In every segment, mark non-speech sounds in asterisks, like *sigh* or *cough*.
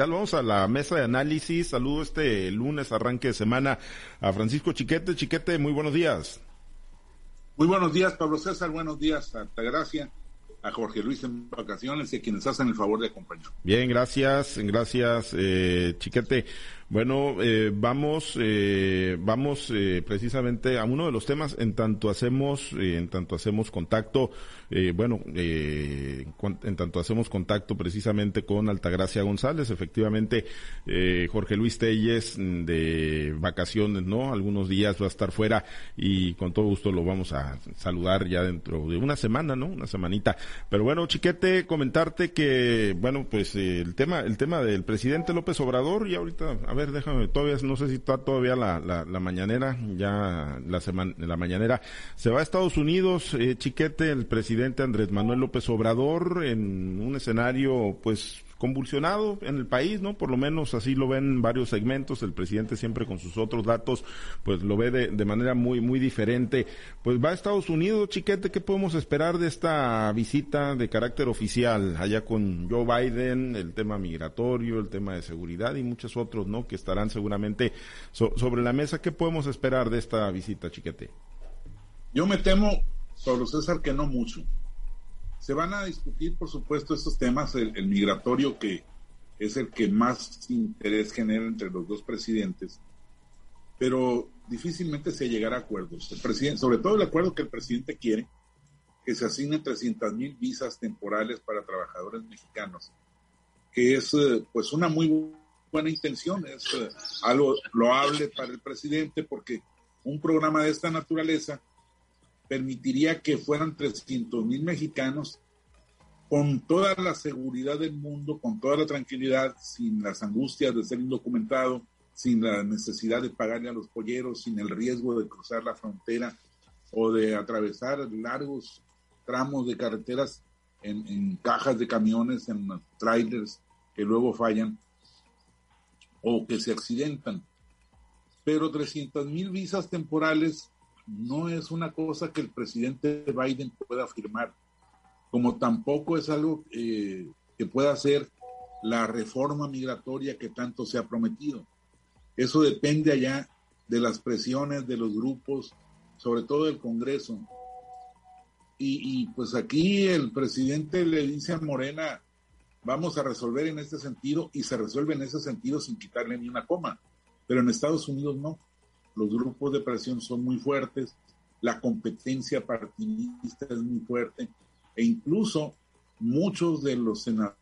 digital. Vamos a la mesa de análisis. Saludo este lunes, arranque de semana, a Francisco Chiquete. Chiquete, muy buenos días. Muy buenos días, Pablo César. Buenos días, Altagracia a Jorge Luis en vacaciones y a quienes hacen el favor de acompañar. Bien, gracias, gracias, eh, Chiquete. Bueno, eh, vamos, eh, vamos eh, precisamente a uno de los temas en tanto hacemos, eh, en tanto hacemos contacto, eh, bueno, en tanto hacemos contacto precisamente con Altagracia González, efectivamente Jorge Luis Telles mm, de vacaciones, ¿no? Algunos días va a estar fuera y con todo gusto lo vamos a saludar ya dentro de una semana, ¿no? Una semanita. Pero bueno, Chiquete, comentarte que, bueno, pues el tema, el tema del presidente López Obrador y ahorita, a ver, ver, déjame, todavía, no sé si está todavía la, la, mañanera, ya la semana, la mañanera. Se va a Estados Unidos, eh, Chiquete, el presidente Andrés Manuel López Obrador, en un escenario, pues, convulsionado en el país, ¿no? Por lo menos así lo ven varios segmentos, el presidente siempre con sus otros datos, pues lo ve de, manera muy, muy diferente. Pues va a Estados Unidos, chiquete, ¿qué podemos esperar de esta visita de carácter oficial allá con Joe Biden, el tema migratorio, el tema de seguridad y muchos otros, ¿no? Que estarán seguramente sobre la mesa. ¿Qué podemos esperar de esta visita, chiquete? Yo me temo, Pablo César, que no mucho. Se van a discutir, por supuesto, estos temas, el, migratorio que es el que más interés genera entre los dos presidentes, pero difícilmente se llegará a acuerdos. Sobre todo el acuerdo que el presidente quiere, que se asignen 300 mil visas temporales para trabajadores mexicanos, que es eh, pues una muy buena intención, es eh, algo loable para el presidente porque un programa de esta naturaleza permitiría que fueran 300 mil mexicanos con toda la seguridad del mundo, con toda la tranquilidad, sin las angustias de ser indocumentado, sin la necesidad de pagarle a los polleros, sin el riesgo de cruzar la frontera o de atravesar largos tramos de carreteras en, en cajas de camiones, en trailers que luego fallan o que se accidentan. Pero 300 mil visas temporales no es una cosa que el presidente Biden pueda afirmar, como tampoco es algo eh, que pueda hacer la reforma migratoria que tanto se ha prometido. Eso depende allá de las presiones de los grupos, sobre todo del Congreso. Y, y, pues aquí el presidente le dice a Morena, vamos a resolver en este sentido y se resuelve en ese sentido sin quitarle ni una coma. Pero en Estados Unidos no los grupos de presión son muy fuertes, la competencia partidista es muy fuerte e incluso muchos de los senadores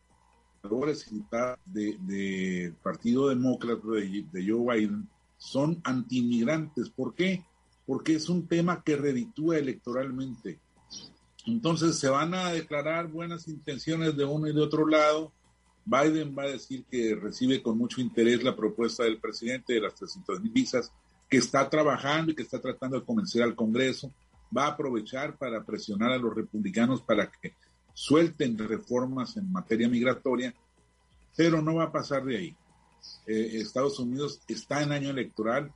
de, de Partido Demócrata de, de Joe Biden son antiinmigrantes. ¿Por qué? Porque es un tema que reditúa electoralmente. Entonces se van a declarar buenas intenciones de uno y de otro lado. Biden va a decir que recibe con mucho interés la propuesta del presidente de las 300 mil visas que está trabajando y que está tratando de convencer al Congreso, va a aprovechar para presionar a los republicanos para que suelten reformas en materia migratoria, pero no va a pasar de ahí. Eh, Estados Unidos está en año electoral,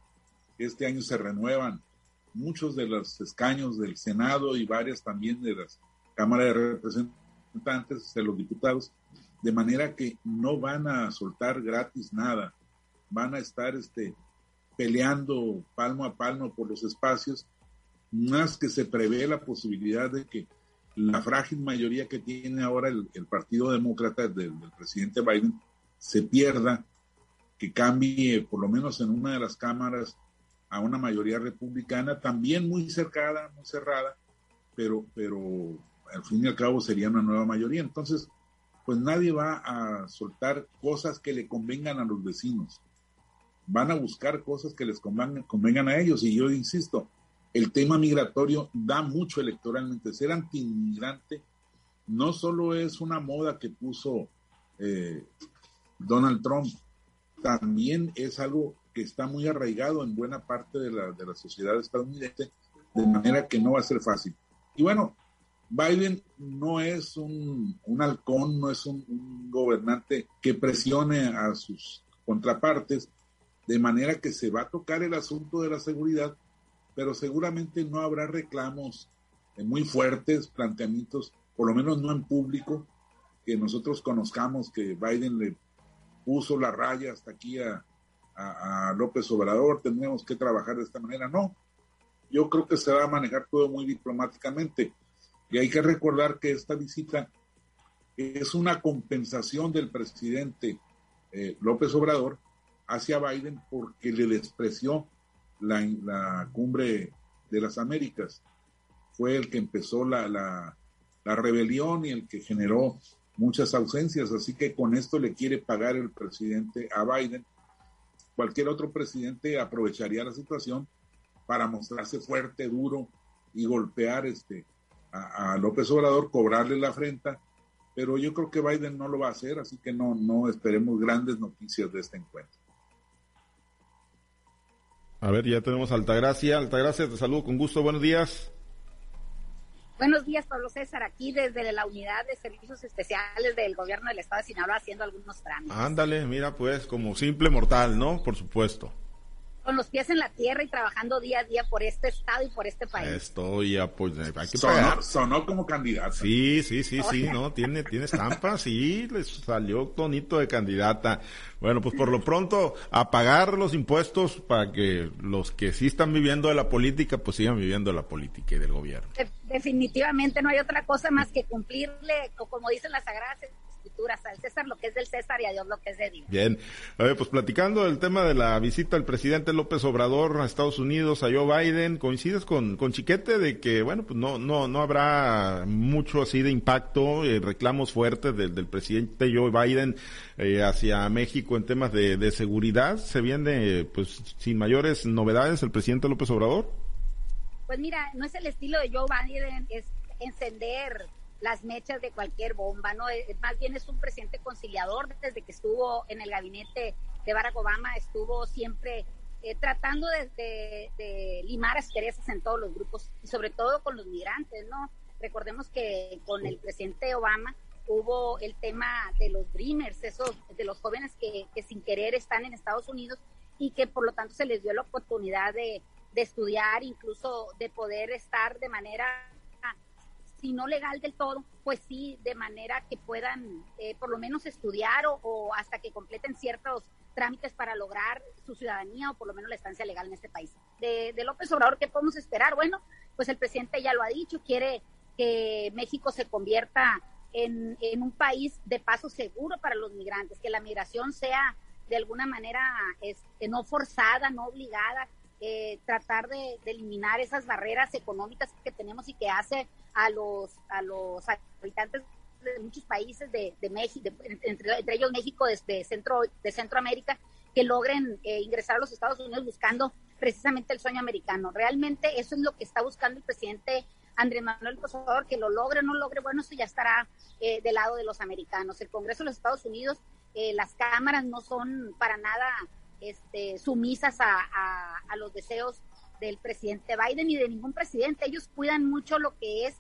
este año se renuevan muchos de los escaños del Senado y varias también de las cámaras de representantes, de los diputados, de manera que no van a soltar gratis nada, van a estar este, peleando palmo a palmo por los espacios, más que se prevé la posibilidad de que la frágil mayoría que tiene ahora el, Partido Demócrata del, presidente Biden se pierda, que cambie por lo menos en una de las cámaras a una mayoría republicana, también muy cercada, muy cerrada, pero, pero al fin y al cabo sería una nueva mayoría. Entonces, pues nadie va a soltar cosas que le convengan a los vecinos van a buscar cosas que les convengan, a ellos. Y yo insisto, el tema migratorio da mucho electoralmente. Ser antiinmigrante no solo es una moda que puso eh, Donald Trump, también es algo que está muy arraigado en buena parte de la, de la sociedad estadounidense, de manera que no va a ser fácil. Y bueno, Biden no es un, un halcón, no es un gobernante que presione a sus contrapartes, de manera que se va a tocar el asunto de la seguridad, pero seguramente no habrá reclamos eh, muy fuertes, planteamientos, por lo menos no en público, que nosotros conozcamos que Biden le puso la raya hasta aquí a, a, López Obrador, tenemos que trabajar de esta manera. No, yo creo que se va a manejar todo muy diplomáticamente. Y hay que recordar que esta visita es una compensación del presidente eh, López Obrador hacia Biden porque le despreció la, la, cumbre de las Américas. Fue el que empezó la, la, rebelión y el que generó muchas ausencias. Así que con esto le quiere pagar el presidente a Biden cualquier otro presidente aprovecharía la situación para mostrarse fuerte, duro y golpear este, a, López Obrador, cobrarle la afrenta, pero yo creo que Biden no lo va a hacer, así que no, no esperemos grandes noticias de este encuentro. A ver, ya tenemos Altagracia. Altagracia, te saludo con gusto, buenos días. Buenos días, Pablo César, aquí desde la unidad de servicios especiales del gobierno del estado de Sinaloa haciendo algunos trámites. Ándale, mira pues, como simple mortal, ¿no? Por supuesto con los pies en la tierra y trabajando día a día por este estado y por este país. Estoy pues hay que sonó, sonó, como candidato. Sí, sí, sí, sí, no, tiene, tiene estampa, *laughs* sí, les salió tonito de candidata. Bueno, pues por lo pronto, a pagar los impuestos para que los que sí están viviendo de la política, pues sigan viviendo de la política y del gobierno. definitivamente no hay otra cosa más que cumplirle, o como dicen las sagradas al César lo que es del César y a Dios lo que es de Dios. Bien, a ver, pues platicando del tema de la visita del presidente López Obrador a Estados Unidos, a Joe Biden, coincides con, con Chiquete de que, bueno, pues no, no, no habrá mucho así de impacto, eh, reclamos fuertes del, del, presidente Joe Biden eh, hacia México en temas de, de seguridad. ¿Se viene, pues, sin mayores novedades el presidente López Obrador? Pues mira, no es el estilo de Joe Biden, es encender las mechas de cualquier bomba, ¿no? Eh, más bien es un presidente conciliador desde que estuvo en el gabinete de Barack Obama, estuvo siempre eh, tratando de, limar asperezas en todos los grupos y sobre todo con los migrantes, ¿no? Recordemos que con el presidente Obama hubo el tema de los dreamers, esos de los jóvenes que, sin querer están en Estados Unidos y que por lo tanto se les dio la oportunidad de, de estudiar, incluso de poder estar de manera si no legal del todo, pues sí, de manera que puedan eh, por lo menos estudiar o, hasta que completen ciertos trámites para lograr su ciudadanía o por lo menos la estancia legal en este país. De, López Obrador, ¿qué podemos esperar? Bueno, pues el presidente ya lo ha dicho, quiere que México se convierta en, un país de paso seguro para los migrantes, que la migración sea de alguna manera este, no forzada, no obligada, eh, tratar de, eliminar esas barreras económicas que tenemos y que hace a los, a los habitantes de muchos países de, México, entre, ellos México, desde centro, de Centroamérica, que logren eh, ingresar a los Estados Unidos buscando precisamente el sueño americano. Realmente eso es lo que está buscando el presidente Andrés Manuel López que lo logre o no logre, bueno, eso ya estará eh, del lado de los americanos. El Congreso de los Estados Unidos, las cámaras no son para nada este, sumisas a, a, los deseos del presidente Biden y de ningún presidente. Ellos cuidan mucho lo que es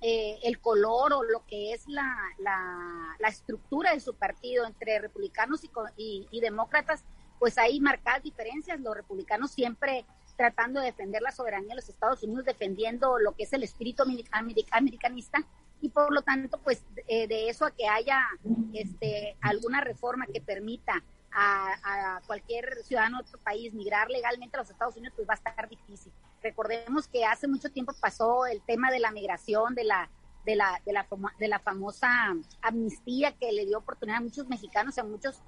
eh, el color o lo que es la, la, estructura de su partido entre republicanos y, y, demócratas, pues hay marcadas diferencias. Los republicanos siempre tratando de defender la soberanía de los Estados Unidos, defendiendo lo que es el espíritu americanista y por lo tanto, pues eh, de eso a que haya este, alguna reforma que permita a, cualquier ciudadano de otro país migrar legalmente a los Estados Unidos, pues va a estar difícil. Recordemos que hace mucho tiempo pasó el tema de la migración, de la de la, de la, de la famosa amnistía que le dio oportunidad a muchos mexicanos y a muchos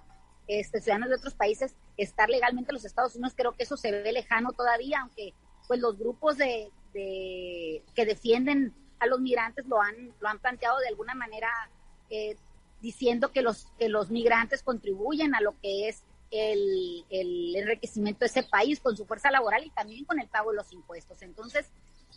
este, ciudadanos de otros países estar legalmente en los Estados Unidos. Creo que eso se ve lejano todavía, aunque pues los grupos de, de que defienden a los migrantes lo han, lo han planteado de alguna manera eh, diciendo que los, que los migrantes contribuyen a lo que es el, el, enriquecimiento de ese país con su fuerza laboral y también con el pago de los impuestos. Entonces,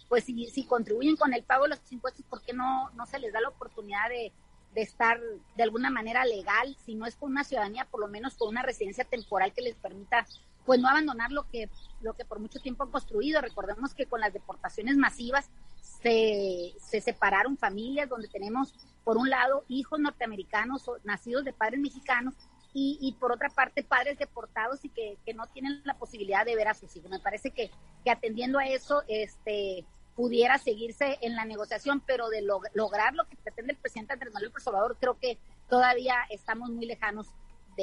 pues si, si contribuyen con el pago de los impuestos, ¿por qué no, no se les da la oportunidad de, de estar de alguna manera legal, si no es con una ciudadanía, por lo menos con una residencia temporal que les permita pues no abandonar lo que, lo que por mucho tiempo han construido. Recordemos que con las deportaciones masivas se, se separaron familias donde tenemos por un lado, hijos norteamericanos nacidos de padres mexicanos y, por otra parte, padres deportados y que, que, no tienen la posibilidad de ver a sus hijos. Me parece que, que atendiendo a eso, este pudiera seguirse en la negociación, pero de lograr lo que pretende el presidente Andrés Manuel López Obrador, creo que todavía estamos muy lejanos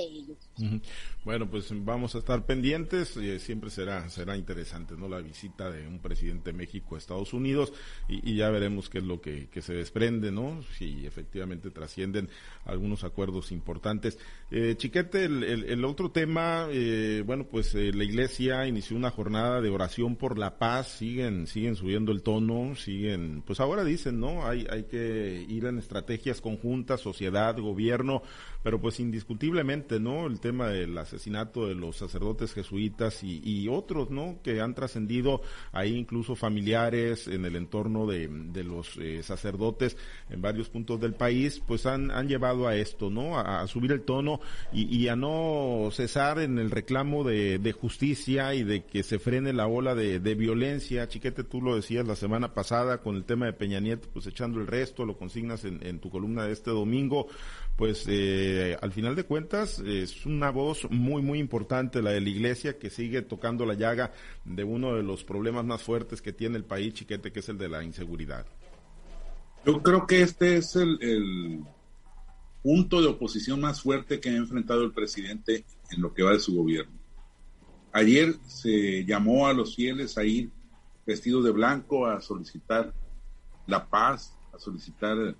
de. Bueno, pues vamos a estar pendientes, eh, siempre será será interesante, ¿no? La visita de un presidente de México a Estados Unidos y, ya veremos qué es lo que, se desprende, ¿no? Si efectivamente trascienden algunos acuerdos importantes. Eh, Chiquete, el, otro tema, eh, bueno, pues la Iglesia inició una jornada de oración por la paz, siguen siguen subiendo el tono, siguen, pues ahora dicen, ¿no? Hay hay que ir en estrategias conjuntas, sociedad, gobierno, pero pues indiscutiblemente, ¿no? El tema del asesinato de los sacerdotes jesuitas y, otros, ¿no? Que han trascendido ahí incluso familiares en el entorno de, los eh, sacerdotes en varios puntos del país, pues han, llevado a esto, ¿no? A, subir el tono y, a no cesar en el reclamo de, justicia y de que se frene la ola de, violencia. Chiquete, tú lo decías la semana pasada con el tema de Peña Nieto, pues echando el resto, lo consignas en, en tu columna de este domingo pues eh, al final de cuentas es una voz muy, muy importante la de la iglesia que sigue tocando la llaga de uno de los problemas más fuertes que tiene el país, chiquete, que es el de la inseguridad. Yo creo que este es el, punto de oposición más fuerte que ha enfrentado el presidente en lo que va de su gobierno. Ayer se llamó a los fieles a ir vestidos de blanco a solicitar la paz, a solicitar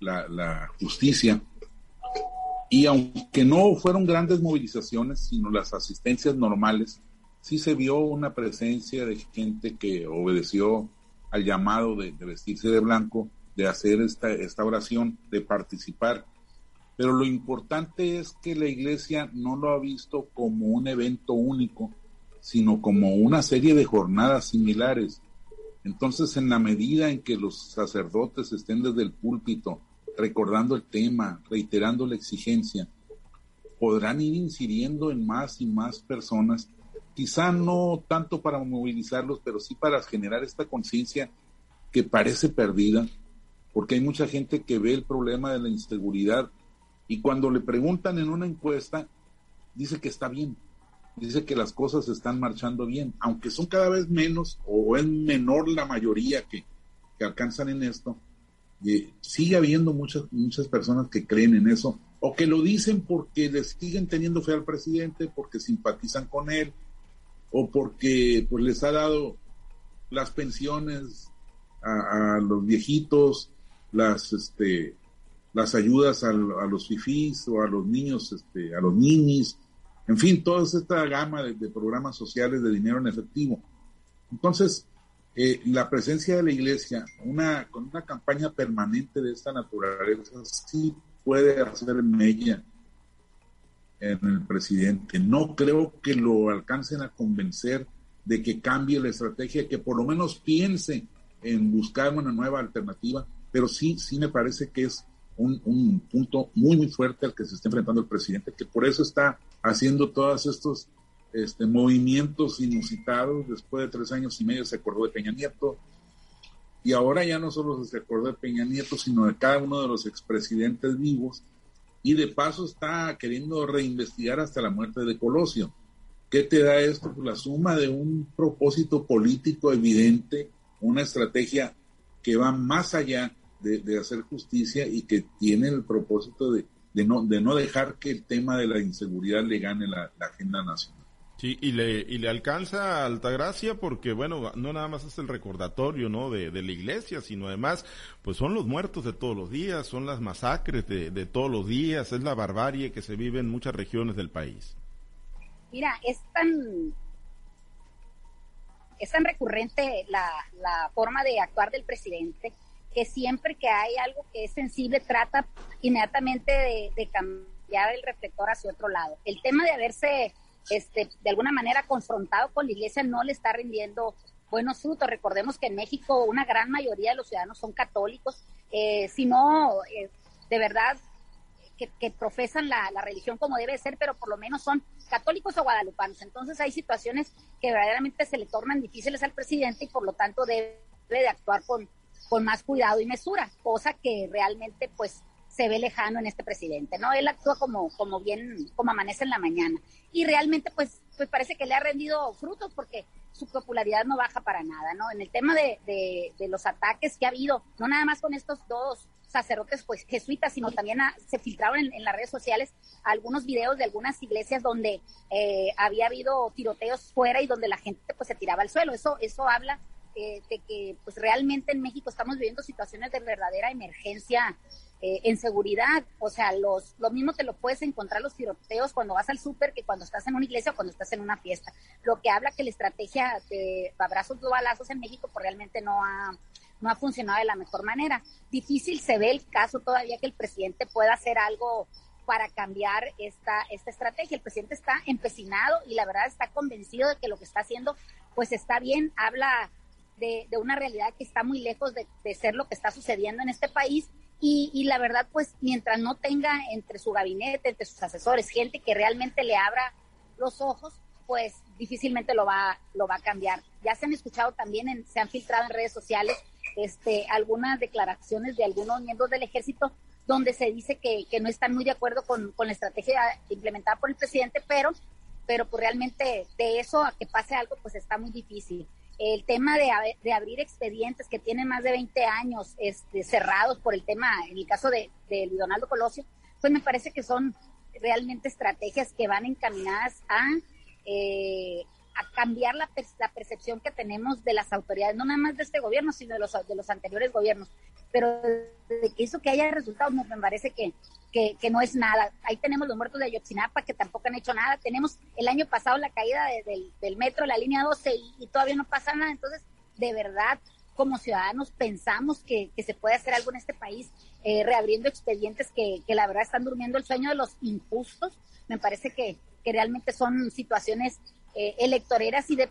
la justicia. Y aunque no fueron grandes movilizaciones, sino las asistencias normales, sí se vio una presencia de gente que obedeció al llamado de, vestirse de blanco, de hacer esta, esta oración, de participar. Pero lo importante es que la iglesia no lo ha visto como un evento único, sino como una serie de jornadas similares. Entonces, en la medida en que los sacerdotes estén desde el púlpito recordando el tema, reiterando la exigencia, podrán ir incidiendo en más y más personas, quizá no tanto para movilizarlos, pero sí para generar esta conciencia que parece perdida, porque hay mucha gente que ve el problema de la inseguridad y cuando le preguntan en una encuesta, dice que está bien, dice que las cosas están marchando bien, aunque son cada vez menos o es menor la mayoría que, que alcanzan en esto, sigue habiendo muchas, muchas personas que creen en eso o que lo dicen porque les siguen teniendo fe al presidente, porque simpatizan con él o porque pues les ha dado las pensiones a, los viejitos, las este las ayudas a, los fifís o a los niños, este, a los ninis, en fin, toda esta gama de programas sociales de dinero en efectivo. Entonces, eh, la presencia de la iglesia, una, con una campaña permanente de esta naturaleza, sí puede hacer mella en el presidente. No creo que lo alcancen a convencer de que cambie la estrategia, que por lo menos piense en buscar una nueva alternativa, pero sí, sí me parece que es un, un punto muy, muy fuerte al que se está enfrentando el presidente, que por eso está haciendo todos estos este, movimientos inusitados. Después de tres años y medio se acordó de Peña Nieto. Y ahora ya no solo se acordó de Peña Nieto, sino de cada uno de los expresidentes vivos. Y de paso está queriendo reinvestigar hasta la muerte de Colosio. ¿Qué te da esto? Pues la suma de un propósito político evidente, una estrategia que va más allá de, hacer justicia y que tiene el propósito de, no, de no dejar que el tema de la inseguridad le gane la agenda nacional. Sí, y le, y le alcanza Altagracia porque, bueno, no nada más es el recordatorio, ¿no? De, la iglesia, sino además, pues son los muertos de todos los días, son las masacres de, de todos los días, es la barbarie que se vive en muchas regiones del país. Mira, es tan, es tan recurrente la, la forma de actuar del presidente que siempre que hay algo que es sensible trata inmediatamente de, de cambiar el reflector hacia otro lado. El tema de haberse este, de alguna manera confrontado con la iglesia no le está rindiendo buenos frutos. Recordemos que en México una gran mayoría de los ciudadanos son católicos, eh, si no, eh, de verdad, que, profesan la, religión como debe ser, pero por lo menos son católicos o guadalupanos. Entonces hay situaciones que verdaderamente se le tornan difíciles al presidente y por lo tanto debe de actuar con, con más cuidado y mesura, cosa que realmente pues se ve lejano en este presidente, ¿no? Él actúa como, como bien, como amanece en la mañana. Y realmente, pues, pues parece que le ha rendido frutos porque su popularidad no baja para nada, ¿no? En el tema de, de, los ataques que ha habido, no nada más con estos dos sacerdotes pues jesuitas, sino también se filtraron en, las redes sociales algunos videos de algunas iglesias donde eh, había habido tiroteos fuera y donde la gente pues se tiraba al suelo. Eso, eso habla eh, de que pues realmente en México estamos viviendo situaciones de verdadera emergencia eh, en seguridad. O sea, los, lo mismo te lo puedes encontrar los tiroteos cuando vas al súper que cuando estás en una iglesia o cuando estás en una fiesta. Lo que habla que la estrategia de abrazos o balazos en México pues realmente no ha no ha funcionado de la mejor manera. Difícil se ve el caso todavía que el presidente pueda hacer algo para cambiar esta, esta estrategia. El presidente está empecinado y la verdad está convencido de que lo que está haciendo pues está bien, habla de, una realidad que está muy lejos de, ser lo que está sucediendo en este país y, la verdad pues mientras no tenga entre su gabinete, entre sus asesores, gente que realmente le abra los ojos, pues difícilmente lo va, lo va a cambiar. Ya se han escuchado también, se han filtrado en redes sociales este, algunas declaraciones de algunos miembros del ejército donde se dice que, no están muy de acuerdo con, la estrategia implementada por el presidente, pero, pero pues realmente de eso a que pase algo, pues está muy difícil. El tema de, de abrir expedientes que tienen más de 20 años este, cerrados por el tema, en el caso de, de Donaldo Colosio, pues me parece que son realmente estrategias que van encaminadas a eh, a cambiar la, la, percepción que tenemos de las autoridades, no nada más de este gobierno, sino de los, de los anteriores gobiernos. Pero de que eso que haya resultados, me parece que, que, no es nada. Ahí tenemos los muertos de Ayotzinapa que tampoco han hecho nada. Tenemos el año pasado la caída del, del, metro, la línea 12, y, todavía no pasa nada. Entonces, de verdad, como ciudadanos pensamos que, que se puede hacer algo en este país, eh, reabriendo expedientes que, que la verdad están durmiendo el sueño de los injustos. Me parece que, que realmente son situaciones eh, electoreras y de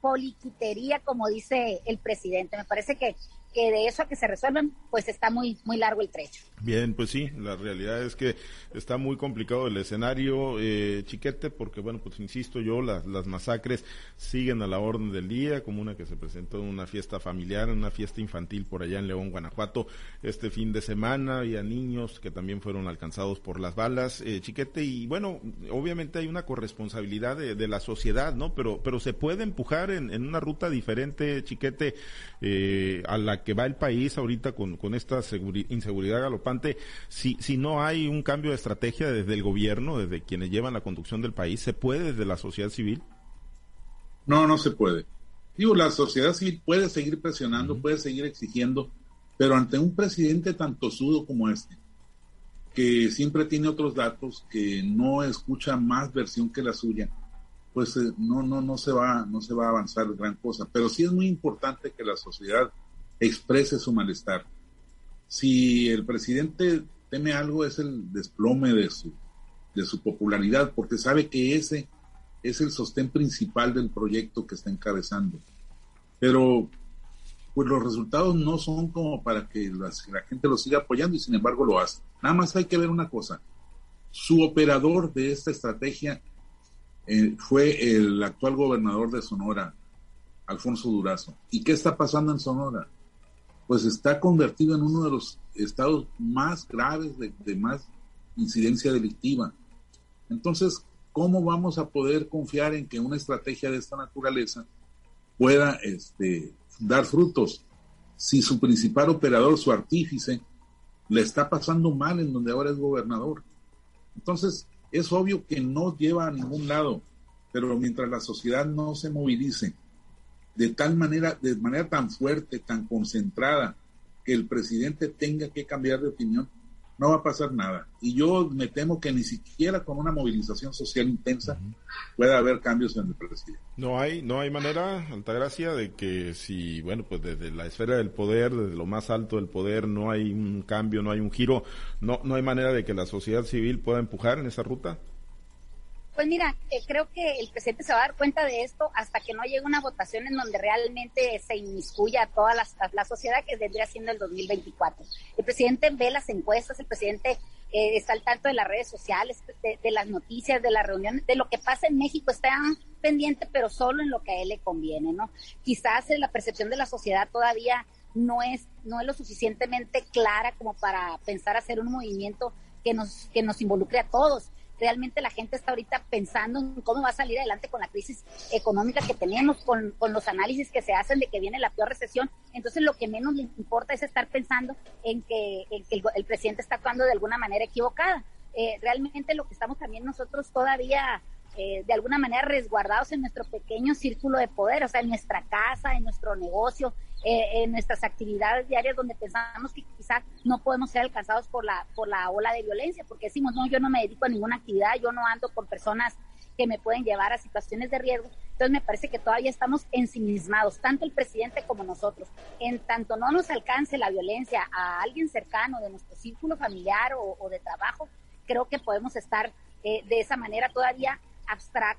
poliquitería, como dice el presidente. Me parece que, que de eso a que se resuelvan, pues está muy, muy largo el trecho. Bien, pues sí, la realidad es que está muy complicado el escenario, eh, chiquete, porque bueno, pues insisto yo, las, las masacres siguen a la orden del día, como una que se presentó en una fiesta familiar, en una fiesta infantil por allá en León, Guanajuato, este fin de semana, había niños que también fueron alcanzados por las balas, eh, chiquete, y bueno, obviamente hay una corresponsabilidad de, de, la sociedad, ¿no? Pero, pero se puede empujar en, en una ruta diferente, chiquete, eh, a la que va el país ahorita con, con esta inseguridad galopante, si, si no hay un cambio de estrategia desde el gobierno, desde quienes llevan la conducción del país, ¿se puede desde la sociedad civil? No, no se puede. Digo, la sociedad civil puede seguir presionando, puede seguir exigiendo, pero ante un presidente tan tosudo como este, que siempre tiene otros datos, que no escucha más versión que la suya, pues eh, no, no, no se va, no se va a avanzar gran cosa. Pero sí es muy importante que la sociedad exprese su malestar. Si el presidente teme algo es el desplome de su, de su popularidad, porque sabe que ese es el sostén principal del proyecto que está encabezando. Pero pues los resultados no son como para que la, gente lo siga apoyando y sin embargo lo hace. Nada más hay que ver una cosa. Su operador de esta estrategia eh, fue el actual gobernador de Sonora, Alfonso Durazo. ¿Y qué está pasando en Sonora? Pues está convertido en uno de los estados más graves de, más incidencia delictiva. Entonces, ¿cómo vamos a poder confiar en que una estrategia de esta naturaleza pueda este, dar frutos si su principal operador, su artífice, le está pasando mal en donde ahora es gobernador? Entonces, es obvio que no lleva a ningún lado, pero mientras la sociedad no se movilice de tal manera, de manera tan fuerte, tan concentrada, que el presidente tenga que cambiar de opinión, no va a pasar nada. Y yo me temo que ni siquiera con una movilización social intensa pueda haber cambios en el presidente. No hay, no hay manera, Altagracia, de que si, bueno, pues desde la esfera del poder, desde lo más alto del poder, no hay un cambio, no hay un giro, no, no hay manera de que la sociedad civil pueda empujar en esa ruta. Pues mira, eh, creo que el presidente se va a dar cuenta de esto hasta que no llegue una votación en donde realmente se inmiscuya toda la, la sociedad que vendría siendo el 2024. El presidente ve las encuestas, el presidente eh, está al tanto de las redes sociales, de, las noticias, de las reuniones, de lo que pasa en México, está pendiente, pero solo en lo que a él le conviene, ¿no? Quizás la percepción de la sociedad todavía no es, no es lo suficientemente clara como para pensar hacer un movimiento que nos, que nos involucre a todos realmente la gente está ahorita pensando en cómo va a salir adelante con la crisis económica que tenemos, con, con los análisis que se hacen de que viene la peor recesión. Entonces lo que menos le importa es estar pensando en que, el, presidente está actuando de alguna manera equivocada. Eh, realmente lo que estamos también nosotros todavía eh, de alguna manera resguardados en nuestro pequeño círculo de poder, o sea, en nuestra casa, en nuestro negocio, eh, en nuestras actividades diarias donde pensamos que quizás no podemos ser alcanzados por la, por la ola de violencia, porque decimos, no, yo no me dedico a ninguna actividad, yo no ando con personas que me pueden llevar a situaciones de riesgo. Entonces me parece que todavía estamos ensimismados, tanto el presidente como nosotros. En tanto no nos alcance la violencia a alguien cercano de nuestro círculo familiar o, de trabajo, creo que podemos estar eh, de esa manera todavía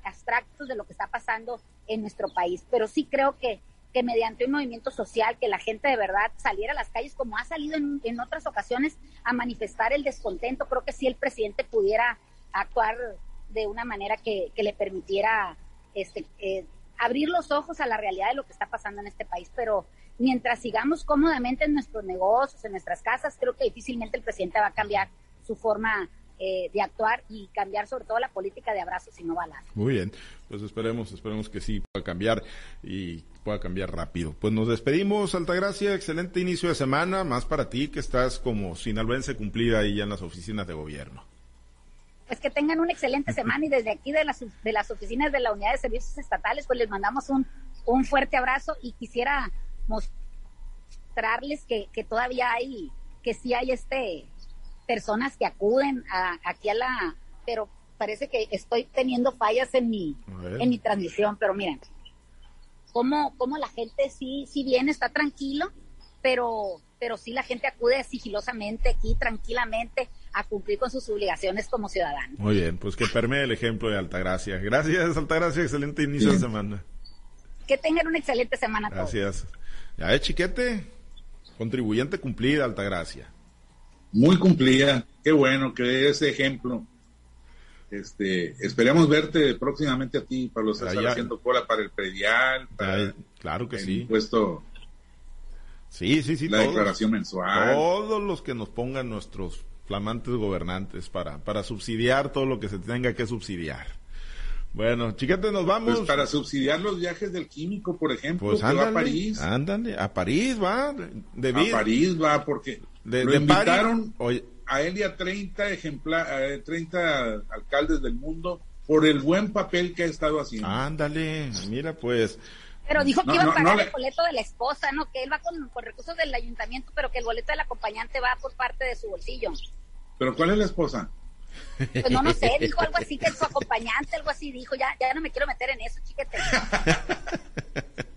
abstractos de lo que está pasando en nuestro país. Pero sí creo que, que mediante un movimiento social, que la gente de verdad saliera a las calles como ha salido en, en otras ocasiones a manifestar el descontento, creo que si el presidente pudiera actuar de una manera que, que le permitiera este, eh, abrir los ojos a la realidad de lo que está pasando en este país. Pero mientras sigamos cómodamente en nuestros negocios, en nuestras casas, creo que difícilmente el presidente va a cambiar su forma eh, de actuar y cambiar sobre todo la política de abrazos y no balazos. Muy bien, pues esperemos, esperemos que sí pueda cambiar pueda cambiar rápido. Pues nos despedimos, Altagracia, excelente inicio de semana, más para ti que estás como sinalbense cumplida ahí ya en las oficinas de gobierno. Pues que tengan una excelente *laughs* semana y desde aquí de las, de las oficinas de la Unidad de Servicios Estatales, pues les mandamos un, un fuerte abrazo y quisiera mostrarles que, que todavía hay, que sí hay este personas que acuden a, aquí a la, pero parece que estoy teniendo fallas en mi, en mi transmisión, pero miren, cómo, cómo la gente sí, sí viene, está tranquilo, pero, pero sí la gente acude sigilosamente aquí, tranquilamente, a cumplir con sus obligaciones como ciudadano. Muy bien, pues que permee el ejemplo de Altagracia. Gracias, Altagracia, excelente inicio de semana. Que tengan una excelente semana Gracias. Ya es chiquete, contribuyente cumplida, Altagracia muy cumplida. Qué bueno que ese ejemplo. Este, esperemos verte próximamente a ti, Pablo César, haciendo cola para el predial, para claro que sí. Impuesto, sí, sí, sí. La declaración mensual. Todos los que nos pongan nuestros flamantes gobernantes para, para subsidiar todo lo que se tenga que subsidiar. Bueno, chiquete, nos vamos. Pues para subsidiar los viajes del químico, por ejemplo, pues que va a París. Ándale, a París va. De a París va, porque de, lo invitaron a él y a 30 ejemplares, 30 alcaldes del mundo por el buen papel que ha estado haciendo. Ándale, mira pues. Pero dijo que iba a pagar el boleto de la esposa, ¿no? Que él va con, con, recursos del ayuntamiento, pero que el boleto del acompañante va por parte de su bolsillo. ¿Pero cuál es la esposa? Pues no, no sé, dijo algo así que su acompañante, algo así dijo, ya, ya no me quiero meter en eso, chiquete. *laughs*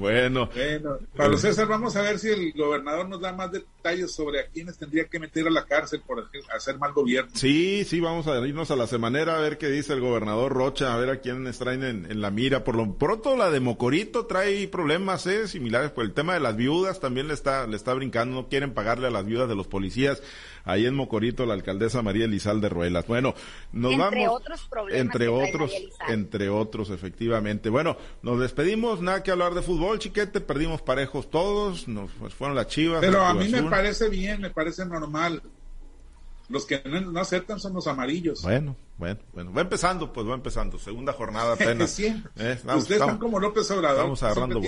Bueno. Bueno, Pablo César, vamos a ver si el gobernador nos da más detalles sobre a quienes tendría que meter a la cárcel por hacer mal gobierno. Sí, sí, vamos a irnos a la semanera a ver qué dice el gobernador Rocha, a ver a quiénes traen en, la mira. Por lo pronto la de Mocorito trae problemas ¿eh? similares, por el tema de las viudas también le está, le está brincando, no quieren pagarle a las viudas de los policías ahí en Mocorito, la alcaldesa María Elizalde Ruelas. Bueno, nos entre vamos. Otros problemas entre otros, entre otros, efectivamente. Bueno, nos despedimos, nada que hablar de fútbol, chiquete, perdimos parejos todos, nos pues, fueron las chivas. Pero a mí me parece bien, me parece normal. Los que no, aceptan son los amarillos. Bueno, bueno, bueno. Va empezando, pues va empezando. Segunda jornada *laughs* apenas. Siempre. Eh, Ustedes están como López Obrador. Estamos agarrando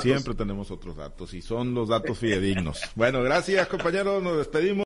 Siempre tenemos otros datos y son los datos fidedignos. bueno, gracias compañeros. Nos despedimos.